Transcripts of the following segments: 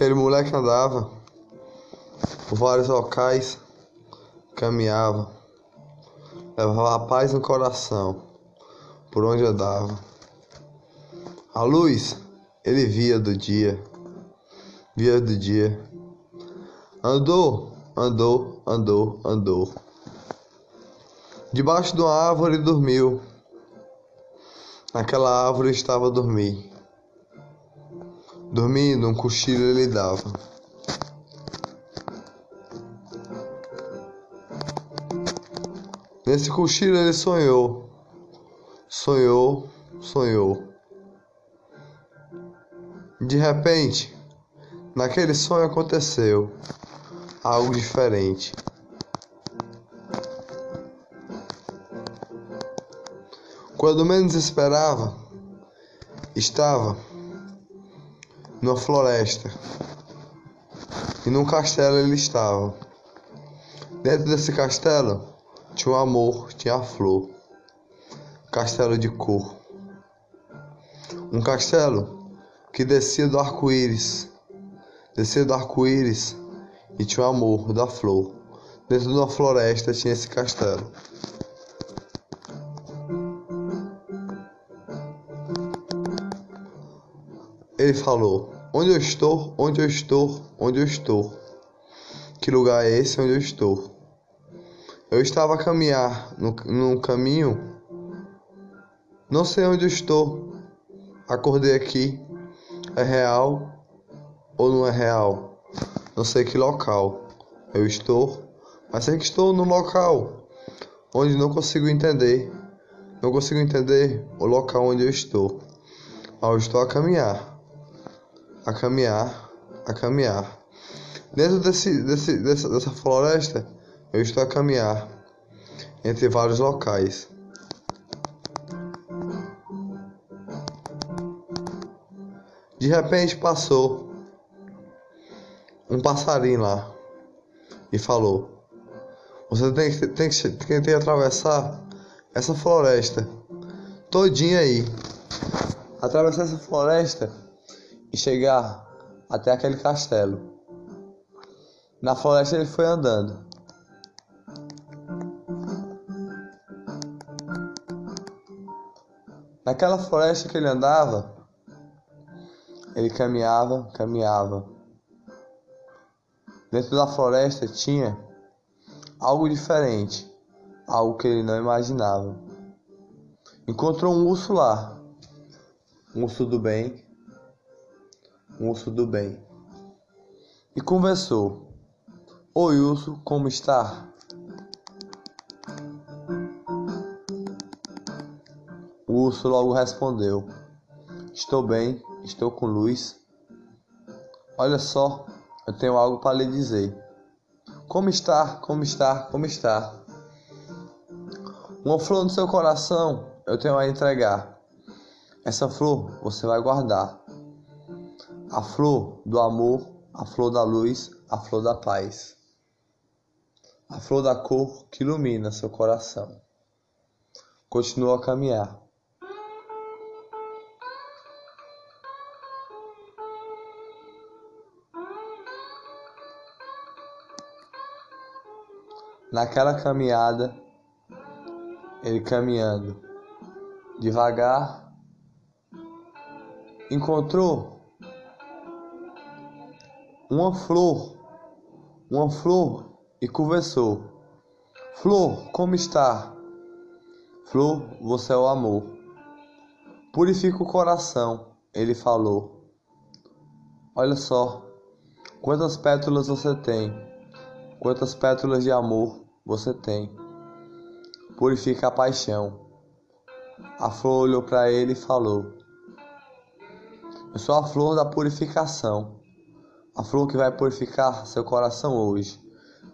Aquele moleque andava por vários locais, caminhava, levava a paz no coração, por onde andava. A luz ele via do dia, via do dia. Andou, andou, andou, andou. Debaixo de uma árvore dormiu. Naquela árvore estava a dormir. Dormindo, um cochilo ele dava. Nesse cochilo ele sonhou. Sonhou, sonhou. De repente, naquele sonho aconteceu algo diferente. Quando menos esperava, estava numa floresta. E num castelo ele estava. Dentro desse castelo tinha o um amor, tinha a flor. Castelo de cor. Um castelo que descia do arco-íris. Descia do arco-íris e tinha o amor da flor. Dentro de uma floresta tinha esse castelo. Ele falou: Onde eu estou? Onde eu estou? Onde eu estou? Que lugar é esse onde eu estou? Eu estava a caminhar no, num caminho. Não sei onde eu estou. Acordei aqui. É real ou não é real? Não sei que local eu estou, mas sei que estou no local onde não consigo entender. Não consigo entender o local onde eu estou. Mas eu estou a caminhar a caminhar, a caminhar. Dentro desse, desse, dessa, dessa floresta, eu estou a caminhar entre vários locais. De repente passou um passarinho lá e falou: Você tem que, tem que, tem que atravessar essa floresta todinha aí. Atravessar essa floresta e chegar até aquele castelo. Na floresta ele foi andando. Naquela floresta que ele andava, ele caminhava, caminhava. Dentro da floresta tinha algo diferente, algo que ele não imaginava. Encontrou um urso lá, um urso do bem, um urso do bem, e conversou. Oi, urso, como está? O urso logo respondeu: Estou bem, estou com luz. Olha só, eu tenho algo para lhe dizer. Como está? Como está? Como está? Uma flor no seu coração eu tenho a entregar. Essa flor você vai guardar a flor do amor, a flor da luz, a flor da paz, a flor da cor que ilumina seu coração. Continua a caminhar. Naquela caminhada, ele caminhando devagar, encontrou uma flor, uma flor e conversou. Flor, como está? Flor, você é o amor. Purifica o coração, ele falou. Olha só, quantas pétalas você tem, quantas pétalas de amor você tem. Purifica a paixão. A flor olhou para ele e falou: Eu sou a flor da purificação a flor que vai purificar seu coração hoje.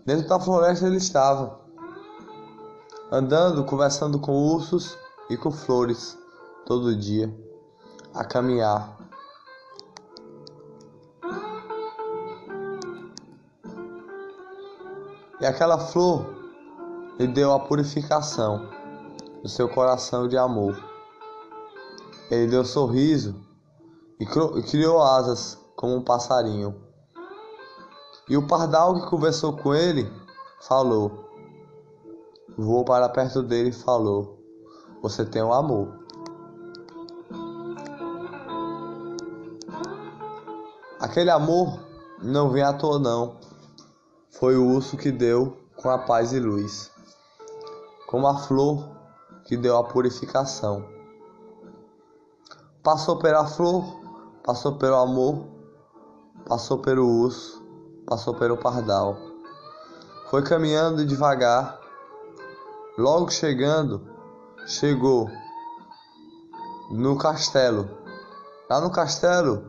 Dentro da floresta ele estava, andando, conversando com ursos e com flores todo dia, a caminhar. E aquela flor lhe deu a purificação do seu coração de amor. Ele deu sorriso e criou asas como um passarinho. E o pardal que conversou com ele falou: Voou para perto dele e falou: Você tem um amor. Aquele amor não vem à toa, não. Foi o urso que deu com a paz e luz, como a flor que deu a purificação. Passou pela flor, passou pelo amor, passou pelo urso, passou pelo pardal. Foi caminhando devagar, logo chegando, chegou no castelo. Lá no castelo,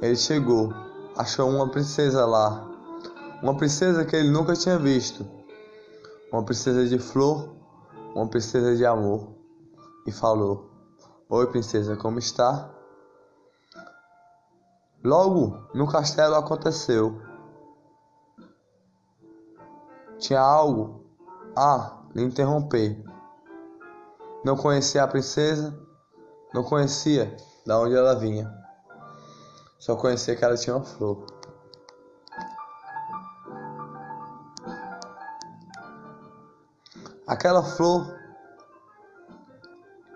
ele chegou, achou uma princesa lá, uma princesa que ele nunca tinha visto, uma princesa de flor, uma princesa de amor, e falou: Oi, princesa, como está? Logo no castelo aconteceu. Tinha algo a lhe interromper. Não conhecia a princesa, não conhecia de onde ela vinha. Só conhecia que ela tinha uma flor. Aquela flor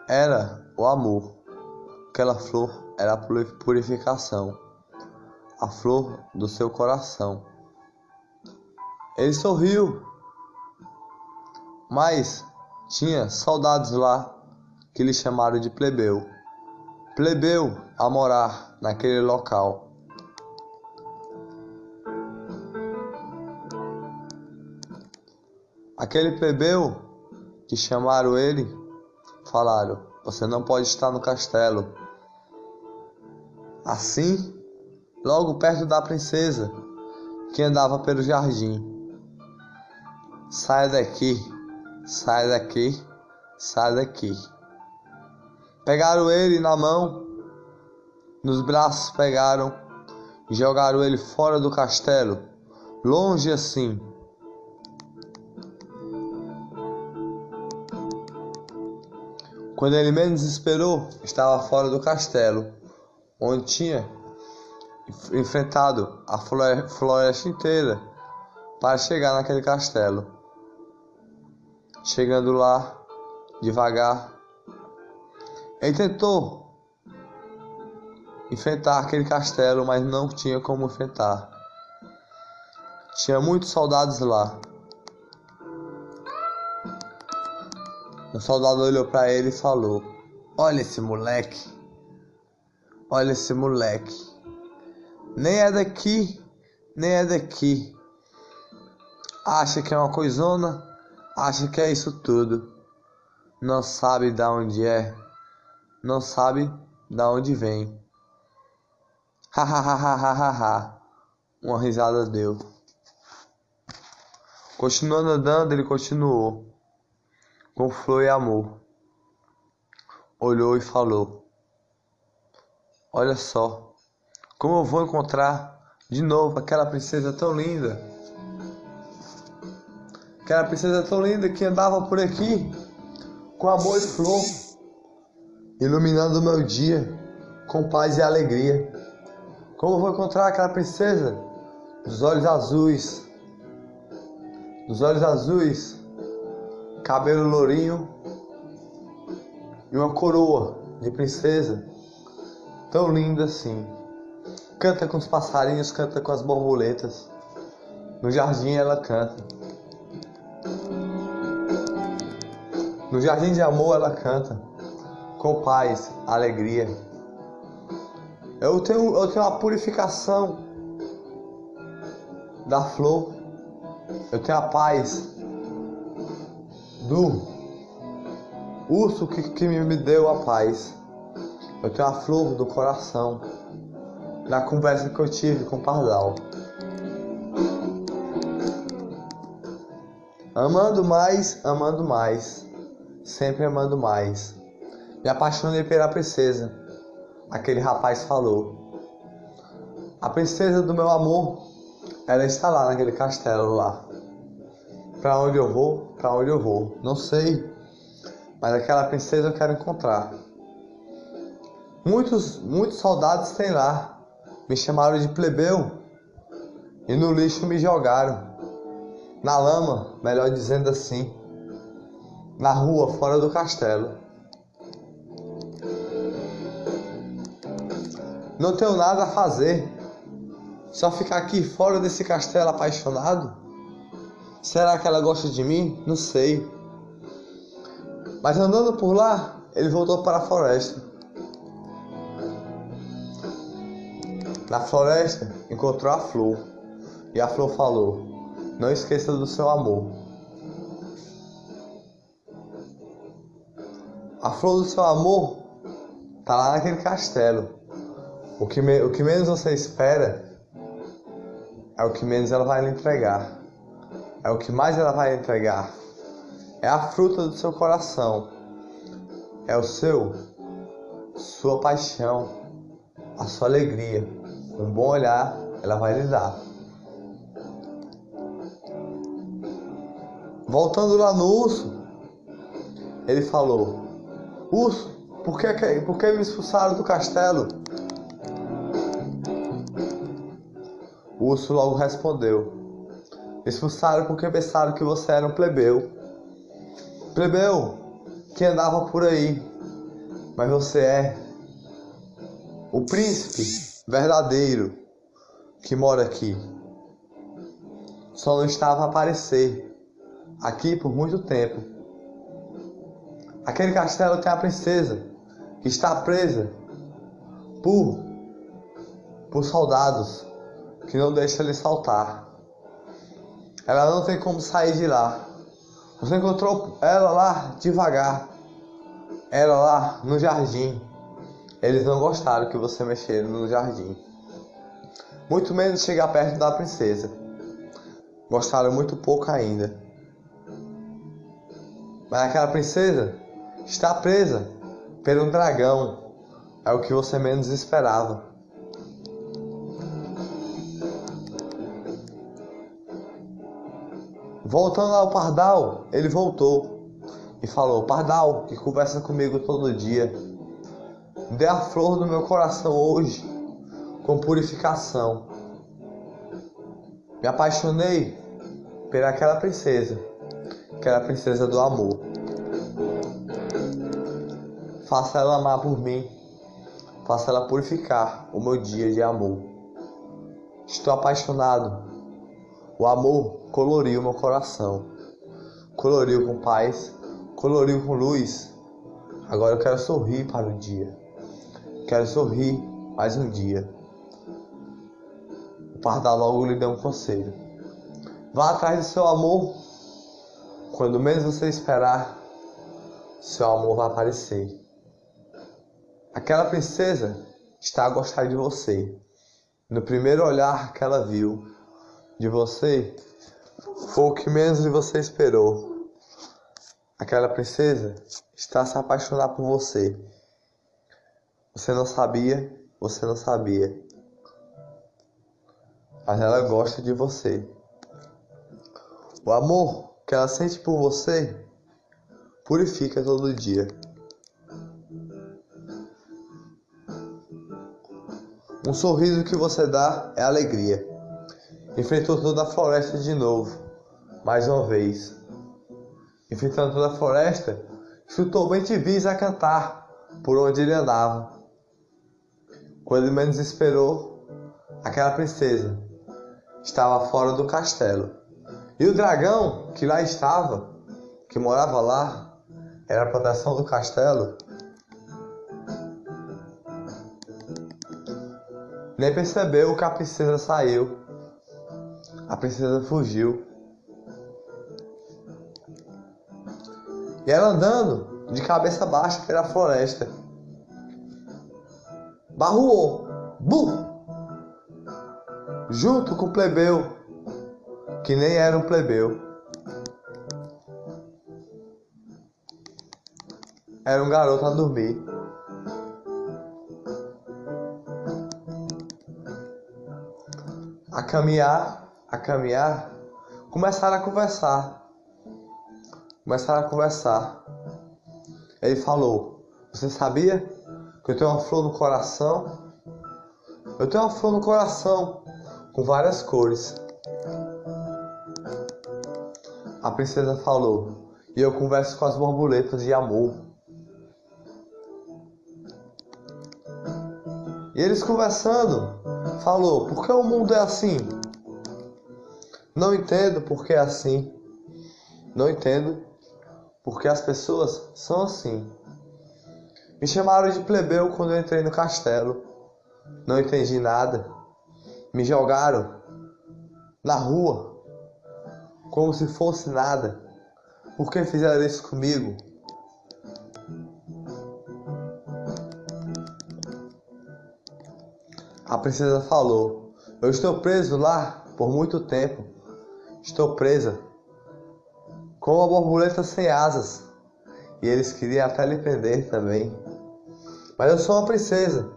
era o amor. Aquela flor era a purificação. A flor do seu coração. Ele sorriu, mas tinha soldados lá que lhe chamaram de plebeu. Plebeu a morar naquele local. Aquele plebeu que chamaram ele falaram: Você não pode estar no castelo. Assim, logo perto da princesa que andava pelo jardim. Saia daqui, saia daqui, saia daqui. Pegaram ele na mão nos braços pegaram e jogaram ele fora do castelo, longe assim. Quando ele menos esperou, estava fora do castelo, onde tinha enfrentado a floresta inteira para chegar naquele castelo. Chegando lá, devagar, ele tentou enfrentar aquele castelo, mas não tinha como enfrentar. Tinha muitos soldados lá. Um soldado olhou para ele e falou: Olha esse moleque. Olha esse moleque. Nem é daqui, nem é daqui. Acha que é uma coisona, acha que é isso tudo. Não sabe de onde é, não sabe de onde vem. Ha ha ha ha ha ha ha. Uma risada deu. Continuando andando, ele continuou. Com flor e amor. Olhou e falou: Olha só, como eu vou encontrar de novo aquela princesa tão linda. Aquela princesa tão linda que andava por aqui com amor e flor, iluminando o meu dia com paz e alegria. Como vou encontrar aquela princesa dos olhos azuis? Dos olhos azuis, cabelo lourinho e uma coroa de princesa tão linda assim. Canta com os passarinhos, canta com as borboletas. No jardim ela canta. No jardim de amor ela canta. Com paz, alegria. Eu tenho, eu tenho a purificação da flor. Eu tenho a paz do urso que, que me deu a paz. Eu tenho a flor do coração. Na conversa que eu tive com o Pardal. Amando mais, amando mais. Sempre amando mais. Me apaixonei pela princesa aquele rapaz falou. A princesa do meu amor, ela está lá naquele castelo lá. Para onde eu vou? Para onde eu vou? Não sei. Mas aquela princesa eu quero encontrar. Muitos, muitos soldados tem lá me chamaram de plebeu e no lixo me jogaram. Na lama, melhor dizendo assim. Na rua, fora do castelo. Não tenho nada a fazer. Só ficar aqui fora desse castelo apaixonado? Será que ela gosta de mim? Não sei. Mas andando por lá, ele voltou para a floresta. Na floresta, encontrou a flor. E a flor falou: Não esqueça do seu amor. A flor do seu amor tá lá naquele castelo. O que, me, o que menos você espera é o que menos ela vai lhe entregar. É o que mais ela vai lhe entregar. É a fruta do seu coração. É o seu, sua paixão, a sua alegria. Um bom olhar ela vai lhe dar. Voltando lá no urso, ele falou: Urso, por que, por que me expulsaram do castelo? O urso logo respondeu: Expulsaram porque pensaram que você era um plebeu. Plebeu que andava por aí, mas você é o príncipe verdadeiro que mora aqui. Só não estava a aparecer aqui por muito tempo. Aquele castelo tem a princesa que está presa por por soldados que não deixam ele saltar. Ela não tem como sair de lá. Você encontrou ela lá devagar. Ela lá no jardim. Eles não gostaram que você mexesse no jardim. Muito menos chegar perto da princesa. Gostaram muito pouco ainda. Mas aquela princesa está presa pelo dragão. É o que você menos esperava. Voltando ao Pardal, ele voltou e falou: Pardal, que conversa comigo todo dia, dê a flor do meu coração hoje com purificação. Me apaixonei pelaquela princesa, aquela princesa do amor. Faça ela amar por mim, faça ela purificar o meu dia de amor. Estou apaixonado o amor coloriu meu coração, coloriu com paz, coloriu com luz. Agora eu quero sorrir para o dia. Quero sorrir mais um dia. O pardal logo lhe deu um conselho. Vá atrás do seu amor. Quando menos você esperar, seu amor vai aparecer. Aquela princesa está a gostar de você. No primeiro olhar que ela viu, de você foi o que menos de você esperou. Aquela princesa está a se apaixonar por você. Você não sabia, você não sabia. Mas ela gosta de você. O amor que ela sente por você purifica todo dia. Um sorriso que você dá é alegria. Enfrentou toda a floresta de novo, mais uma vez. Enfrentando toda a floresta, escutou bem Tivis a cantar por onde ele andava. Quando ele menos esperou, aquela princesa estava fora do castelo. E o dragão que lá estava, que morava lá, era a proteção do castelo. Nem percebeu que a princesa saiu a princesa fugiu. E ela andando de cabeça baixa pela floresta. Barruou. Bu! Junto com o plebeu, que nem era um plebeu. Era um garoto a dormir. A caminhar a caminhar, começaram a conversar. Começaram a conversar. Ele falou: Você sabia que eu tenho uma flor no coração? Eu tenho uma flor no coração, com várias cores. Princesa falou, e eu converso com as borboletas de amor. E eles conversando, falou: Por que o mundo é assim? Não entendo por que é assim. Não entendo porque as pessoas são assim. Me chamaram de plebeu quando eu entrei no castelo. Não entendi nada. Me jogaram na rua como se fosse nada. Por que fizeram isso comigo? A princesa falou: Eu estou preso lá por muito tempo. Estou presa como uma borboleta sem asas. E eles queriam até lhe prender também. Mas eu sou uma princesa.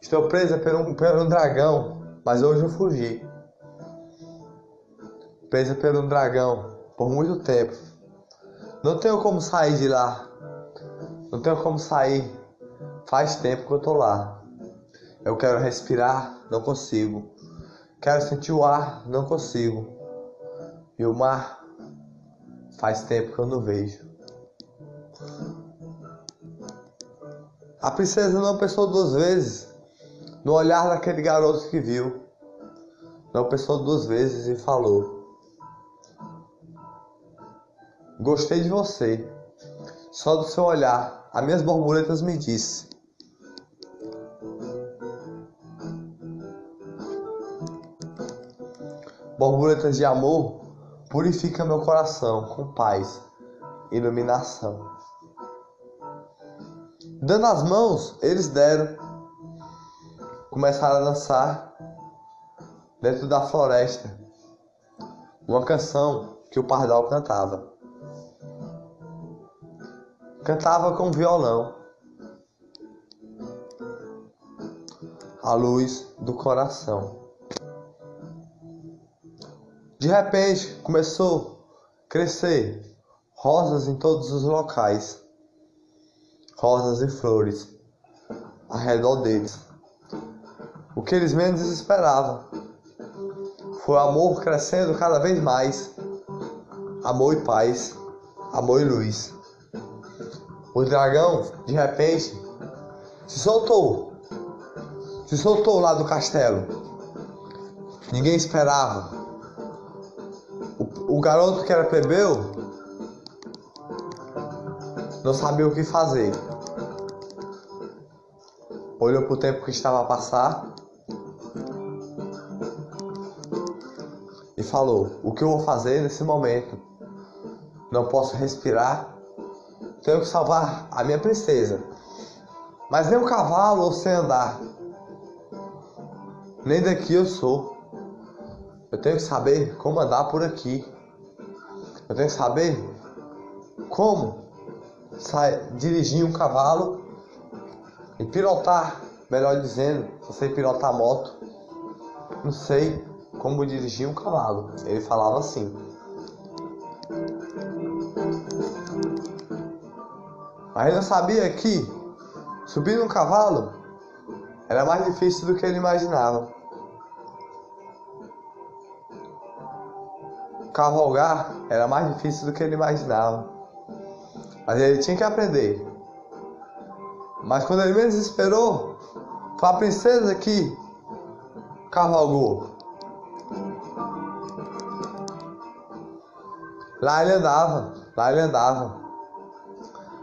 Estou presa por um, por um dragão, mas hoje eu fugi presa por um dragão por muito tempo. Não tenho como sair de lá. Não tenho como sair. Faz tempo que eu tô lá. Eu quero respirar, não consigo. Quero sentir o ar, não consigo. E o mar faz tempo que eu não vejo. A princesa não pensou duas vezes no olhar daquele garoto que viu. Não pensou duas vezes e falou: Gostei de você. Só do seu olhar, as minhas borboletas me disse. Borboletas de amor, purifica meu coração com paz, iluminação. Dando as mãos, eles deram. Começaram a dançar dentro da floresta. Uma canção que o pardal cantava cantava com violão. A luz do coração. De repente começou a crescer rosas em todos os locais, rosas e flores ao redor deles. O que eles menos esperavam foi o amor crescendo cada vez mais, amor e paz, amor e luz. O dragão, de repente, se soltou. Se soltou lá do castelo. Ninguém esperava. O, o garoto que era plebeu não sabia o que fazer. Olhou para o tempo que estava a passar e falou: O que eu vou fazer nesse momento? Não posso respirar tenho que salvar a minha princesa. Mas nem um cavalo ou sem andar. Nem daqui eu sou. Eu tenho que saber como andar por aqui. Eu tenho que saber como dirigir um cavalo e pilotar, melhor dizendo, eu sei pilotar moto. Não sei como dirigir um cavalo. Ele falava assim. Mas ele sabia que subir num cavalo era mais difícil do que ele imaginava. Cavalgar era mais difícil do que ele imaginava. Mas ele tinha que aprender. Mas quando ele menos esperou, foi a princesa que cavalgou. Lá ele andava, lá ele andava.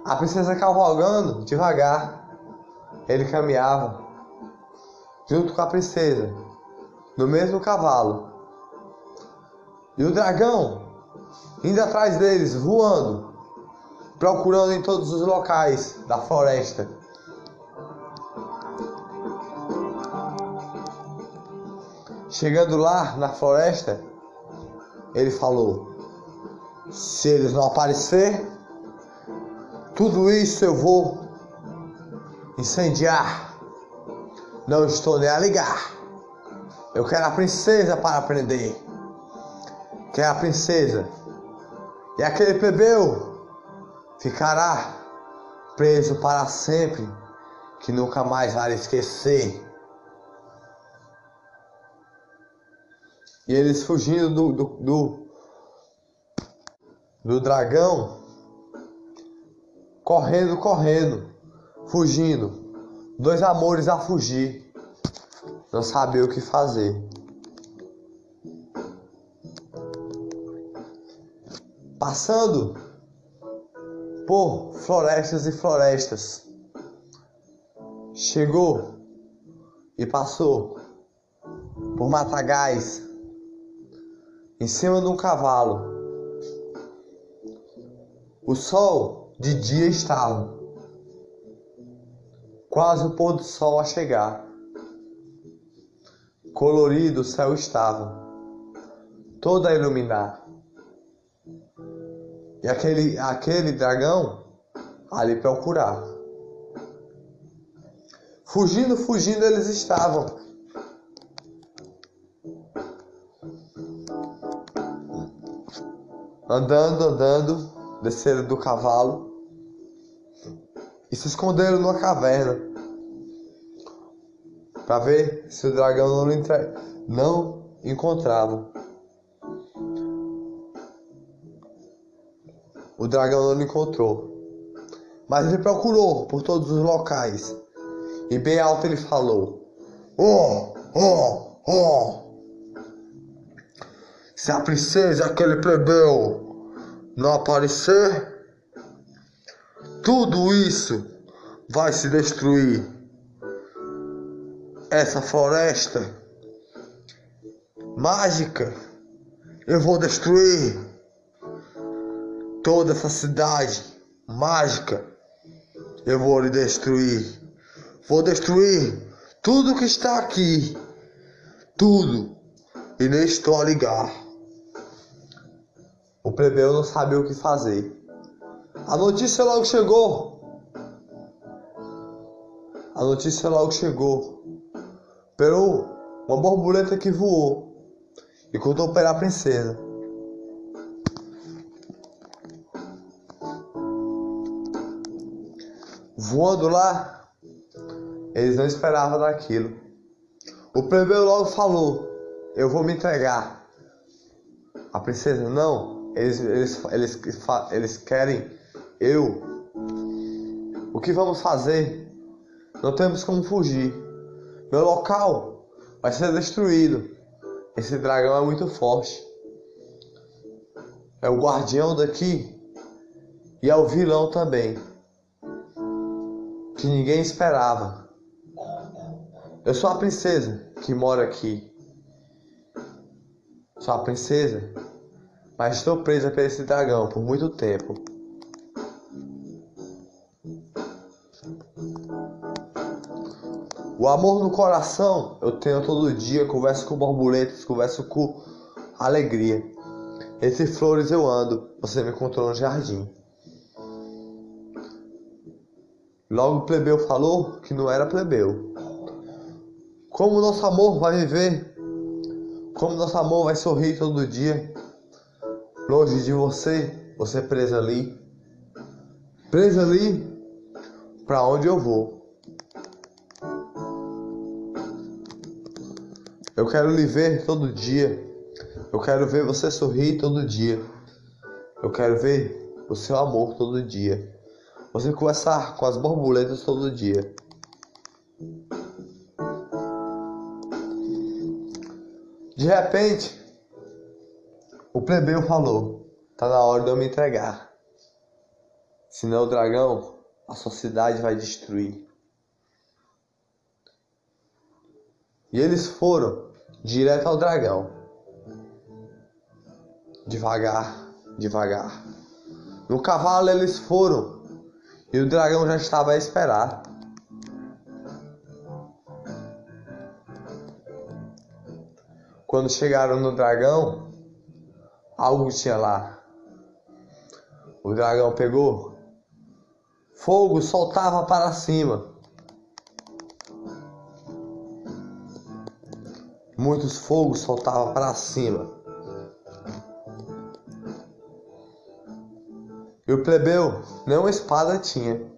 A princesa cavalgando devagar. Ele caminhava junto com a princesa, no mesmo cavalo. E o dragão indo atrás deles, voando, procurando em todos os locais da floresta. Chegando lá na floresta, ele falou: Se eles não aparecer, tudo isso eu vou incendiar. Não estou nem a ligar. Eu quero a princesa para aprender. Quero a princesa. E aquele plebeu ficará preso para sempre, que nunca mais vai esquecer. E eles fugindo do, do, do, do dragão correndo, correndo, fugindo. Dois amores a fugir, não sabia o que fazer. Passando por florestas e florestas, chegou e passou por matagais em cima de um cavalo. O sol de dia estava, quase o pôr do sol a chegar. Colorido o céu estava, todo a iluminar. E aquele, aquele dragão ali procurar. Fugindo, fugindo eles estavam. andando, andando, desceram do cavalo e se esconderam numa caverna para ver se o dragão não, não encontrava. O dragão não encontrou, mas ele procurou por todos os locais e bem alto ele falou: Oh, oh, oh! Se a princesa aquele plebeu não aparecer, tudo isso vai se destruir. Essa floresta mágica, eu vou destruir toda essa cidade mágica. Eu vou lhe destruir. Vou destruir tudo que está aqui. Tudo. E nem estou a ligar. O plebeu não sabia o que fazer. A notícia logo chegou. A notícia logo chegou. Pelo uma borboleta que voou e contou para a princesa. Voando lá, eles não esperavam daquilo. O plebeu logo falou: Eu vou me entregar. A princesa, não, eles, eles, eles, eles querem eu. O que vamos fazer? Não temos como fugir. Meu local vai ser destruído. Esse dragão é muito forte. É o guardião daqui e é o vilão também. Que ninguém esperava. Eu sou a princesa que mora aqui. Sou a princesa mas estou presa por esse dragão por muito tempo. O amor no coração eu tenho todo dia, converso com borboletas, converso com alegria. Entre flores eu ando, você me encontrou no jardim. Logo o plebeu falou que não era plebeu. Como nosso amor vai viver? Como nosso amor vai sorrir todo dia? Longe de você, você presa ali, presa ali, para onde eu vou. Eu quero lhe ver todo dia. Eu quero ver você sorrir todo dia. Eu quero ver o seu amor todo dia. Você conversar com as borboletas todo dia. De repente, o plebeu falou: Tá na hora de eu me entregar. Senão o dragão, a sociedade vai destruir. E eles foram direto ao dragão. Devagar, devagar. No cavalo eles foram e o dragão já estava a esperar. Quando chegaram no dragão, algo tinha lá. O dragão pegou, fogo soltava para cima. Muitos fogos soltavam para cima. E o plebeu nem uma espada tinha.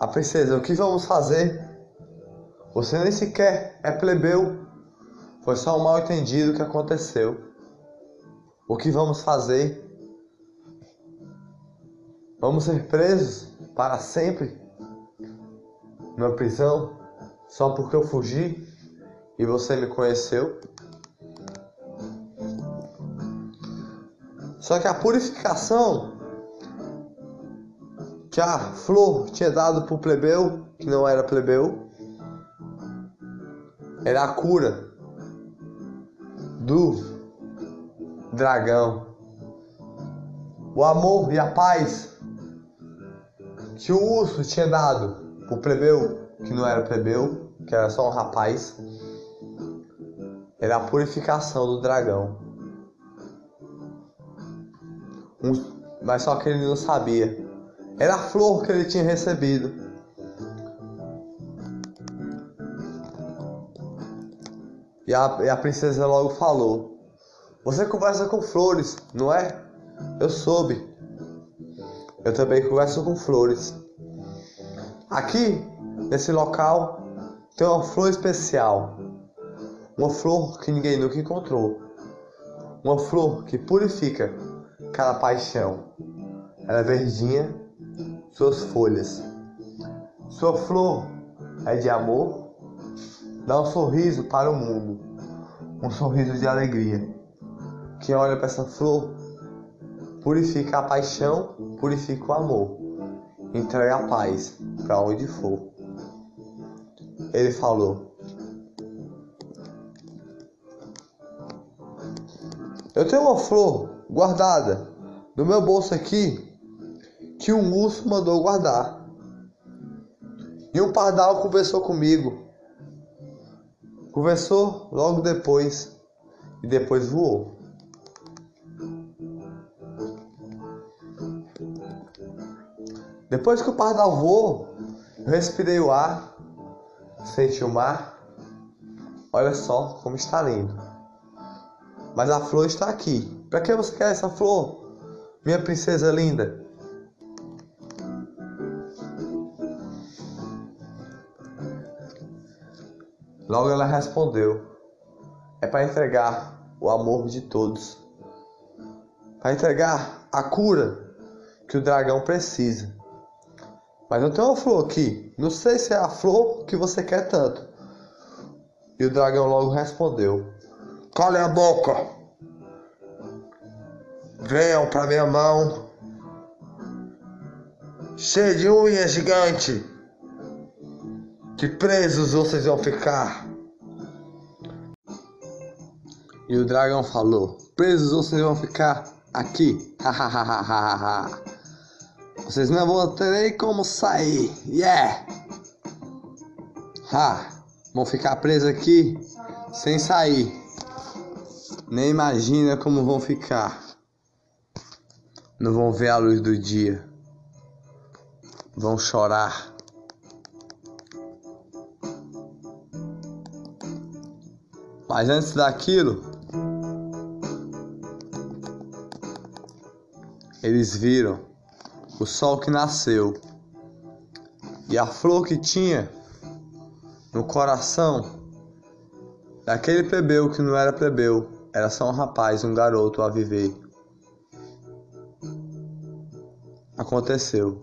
A princesa, o que vamos fazer? Você nem sequer é plebeu. Foi só um mal entendido que aconteceu. O que vamos fazer? Vamos ser presos para sempre numa prisão só porque eu fugi e você me conheceu? Só que a purificação que a flor tinha dado para o plebeu, que não era plebeu, era a cura do dragão. O amor e a paz que o urso tinha dado pro plebeu, que não era plebeu, que era só um rapaz, era a purificação do dragão. Um, mas só que ele não sabia. Era a flor que ele tinha recebido. E a, e a princesa logo falou: Você conversa com flores, não é? Eu soube. Eu também converso com flores. Aqui, nesse local, tem uma flor especial. Uma flor que ninguém nunca encontrou. Uma flor que purifica cada paixão. Ela é verdinha, suas folhas. Sua flor é de amor. Dá um sorriso para o mundo. Um sorriso de alegria. Quem olha para essa flor purifica a paixão, purifica o amor, entrega a paz para onde for. Ele falou: Eu tenho uma flor guardada no meu bolso aqui que um urso mandou guardar. E um pardal conversou comigo. Conversou logo depois e depois voou. Depois que o pardal voou, eu respirei o ar, senti o mar. Olha só como está lindo. Mas a flor está aqui. Para que você quer essa flor, minha princesa linda? Logo ela respondeu: É para entregar o amor de todos, para entregar a cura que o dragão precisa. Mas eu tenho uma flor aqui. Não sei se é a flor que você quer tanto. E o dragão logo respondeu: Cale a boca. Venham para minha mão. Cheia de unha gigante. Que presos vocês vão ficar. E o dragão falou: Presos vocês vão ficar aqui. Vocês não vão ter como sair. Yeah! Ha! Vão ficar presos aqui sem sair. Nem imagina como vão ficar. Não vão ver a luz do dia. Vão chorar. Mas antes daquilo, eles viram o sol que nasceu e a flor que tinha no coração daquele plebeu que não era plebeu, era só um rapaz, um garoto a viver. Aconteceu.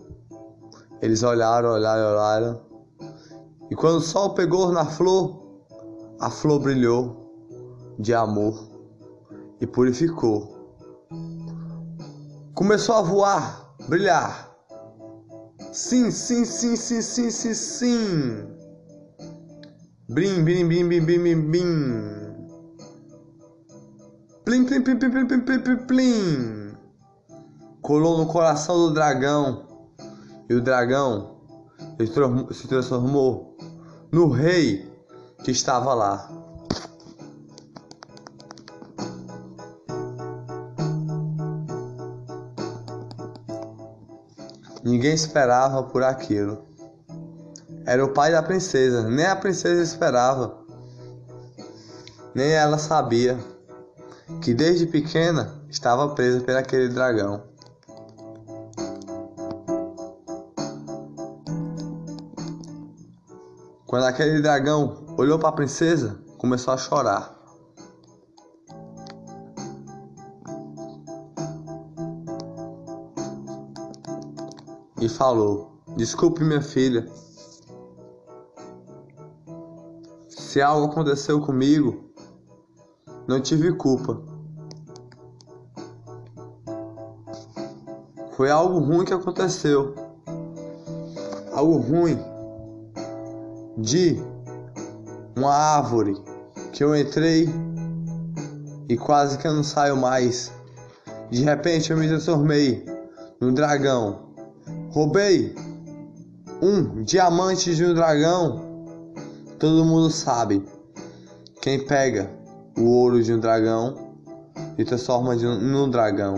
Eles olharam, olharam, olharam. E quando o sol pegou na flor, a flor brilhou de amor e purificou. Começou a voar brilhar. Sim, sim, sim, sim, sim, sim, sim. Blim, blim, blim, blim, blim, blim, blim. Plim, plim, plim, plim, plim, plim, plim, plim, plim. Colou no coração do dragão. E o dragão se transformou no rei que estava lá. Ninguém esperava por aquilo. Era o pai da princesa, nem a princesa esperava. Nem ela sabia que desde pequena estava presa por aquele dragão. Quando aquele dragão olhou para a princesa, começou a chorar. E falou: Desculpe, minha filha. Se algo aconteceu comigo, não tive culpa. Foi algo ruim que aconteceu. Algo ruim de uma árvore que eu entrei e quase que eu não saio mais. De repente eu me transformei num dragão. Roubei um diamante de um dragão. Todo mundo sabe. Quem pega o ouro de um dragão e transforma num dragão.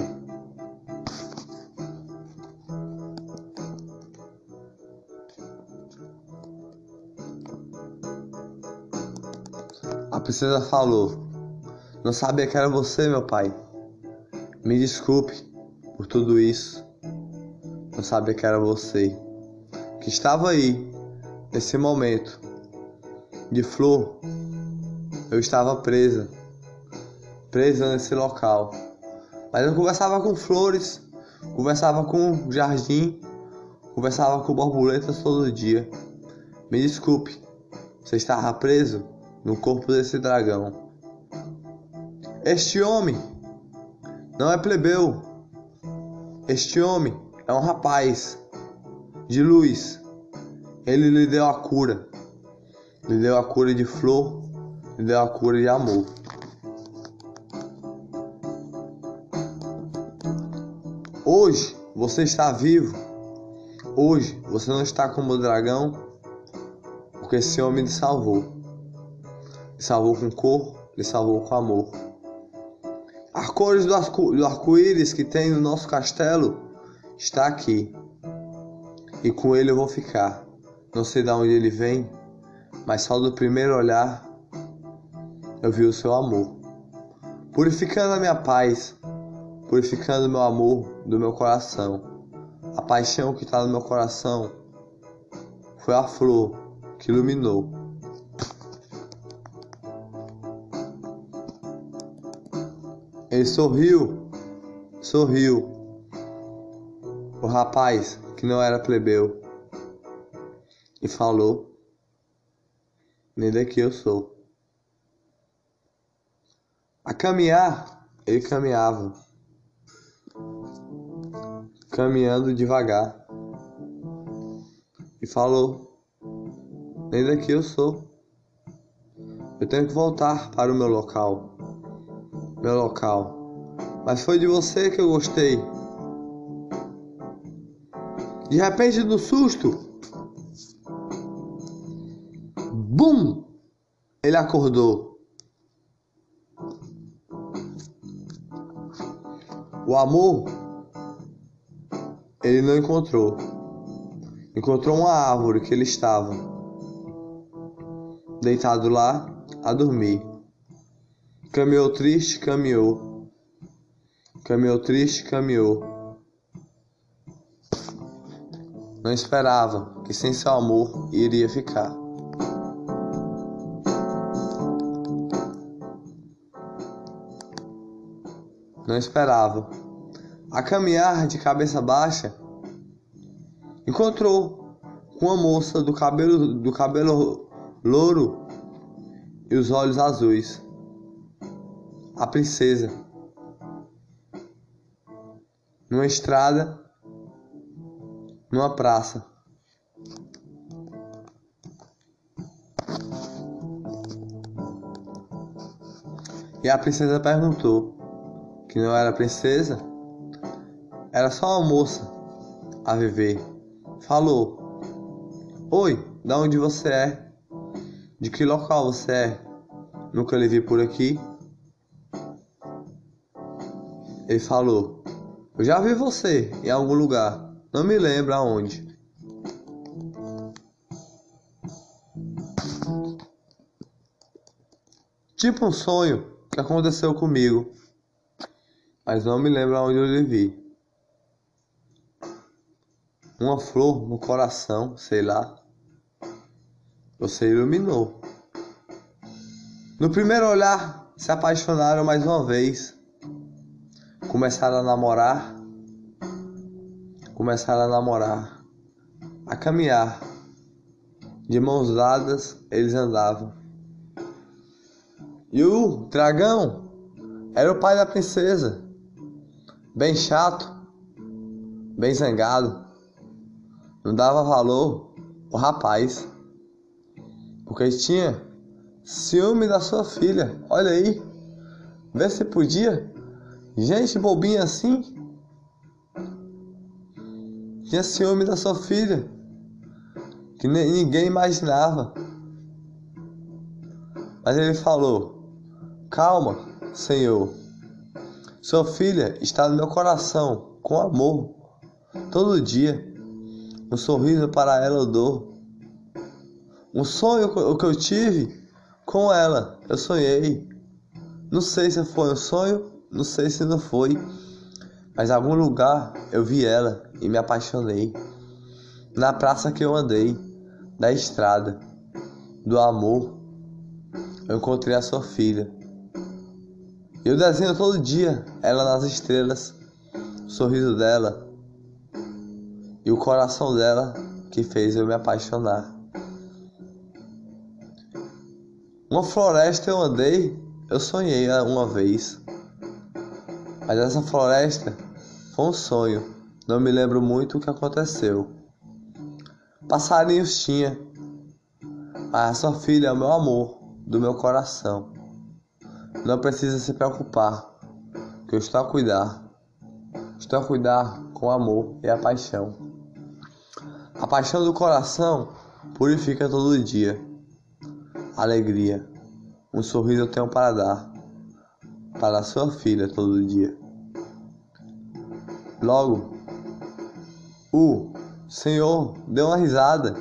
A princesa falou: Não sabia que era você, meu pai. Me desculpe por tudo isso. Não sabia que era você. Que estava aí, nesse momento de flor. Eu estava presa. Presa nesse local. Mas eu conversava com flores, conversava com jardim, conversava com borboletas todo dia. Me desculpe, você estava preso no corpo desse dragão. Este homem não é plebeu. Este homem é um rapaz de luz. Ele lhe deu a cura. Lhe deu a cura de flor, lhe deu a cura de amor. Hoje você está vivo. Hoje você não está como o dragão, porque esse homem lhe salvou. Lhe salvou com cor, lhe salvou com amor. As cores do arco-íris que tem no nosso castelo está aqui. E com ele eu vou ficar. Não sei de onde ele vem, mas só do primeiro olhar eu vi o seu amor. Purificando a minha paz, purificando meu amor do meu coração. A paixão que está no meu coração foi a flor que iluminou. Ele sorriu, sorriu. O rapaz que não era plebeu e falou: Nem daqui eu sou. A caminhar, ele caminhava, caminhando devagar, e falou: Nem daqui eu sou. Eu tenho que voltar para o meu local. Meu local. Mas foi de você que eu gostei. De repente, no susto, bum! Ele acordou. O amor ele não encontrou. Encontrou uma árvore que ele estava deitado lá a dormir. Caminhou triste, caminhou. Caminhou triste, caminhou. Não esperava que sem seu amor iria ficar. não esperava. A caminhar de cabeça baixa, encontrou com uma moça do cabelo do cabelo louro e os olhos azuis. A princesa. Numa estrada, numa praça. E a princesa perguntou: que não era princesa, era só uma moça a viver. Falou: Oi, da onde você é? De que local você é? Nunca lhe vi por aqui. Ele falou: Eu já vi você em algum lugar, não me lembro aonde. Tipo um sonho que aconteceu comigo mas não me lembro onde eu lhe vi. Uma flor no coração, sei lá. Você iluminou. No primeiro olhar, se apaixonaram mais uma vez. Começaram a namorar. Começaram a namorar. A caminhar. De mãos dadas, eles andavam. E o dragão era o pai da princesa. Bem chato, bem zangado. Não dava valor o rapaz. Porque tinha ciúme da sua filha. Olha aí. Vê se podia. Gente bobinha assim. Tinha ciúme da sua filha. Que ninguém imaginava. Mas ele falou: Calma, Senhor. Sua filha está no meu coração com amor todo dia. Um sorriso para ela eu dou. Um sonho que eu tive com ela, eu sonhei. Não sei se foi um sonho, não sei se não foi, mas em algum lugar eu vi ela e me apaixonei. Na praça que eu andei, da estrada, do amor, eu encontrei a sua filha. Eu desenho todo dia ela nas estrelas, o sorriso dela e o coração dela que fez eu me apaixonar. Uma floresta eu andei, eu sonhei uma vez. Mas essa floresta foi um sonho, não me lembro muito o que aconteceu. Passarinhos tinha, mas a sua filha é o meu amor, do meu coração. Não precisa se preocupar, que eu estou a cuidar. Estou a cuidar com amor e a paixão. A paixão do coração purifica todo dia. Alegria, um sorriso eu tenho para dar para a sua filha todo dia. Logo, o Senhor deu uma risada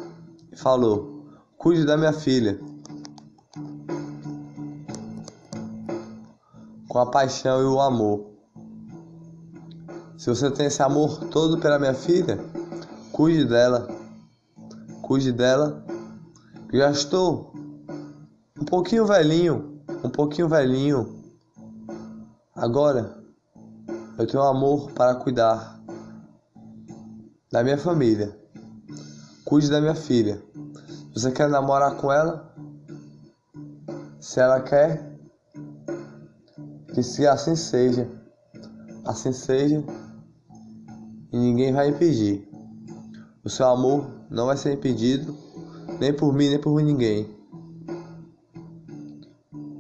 e falou: Cuide da minha filha. com a paixão e o amor. Se você tem esse amor todo pela minha filha, cuide dela. Cuide dela. Já estou um pouquinho velhinho, um pouquinho velhinho. Agora eu tenho amor para cuidar da minha família. Cuide da minha filha. Você quer namorar com ela? Se ela quer, que se assim seja, assim seja, e ninguém vai impedir. O seu amor não vai ser impedido, nem por mim, nem por ninguém.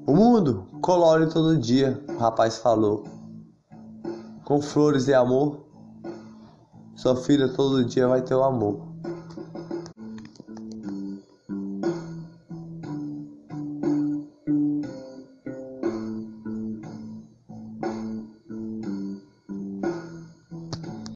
O mundo colore todo dia, o rapaz falou. Com flores e amor, sua filha todo dia vai ter o amor.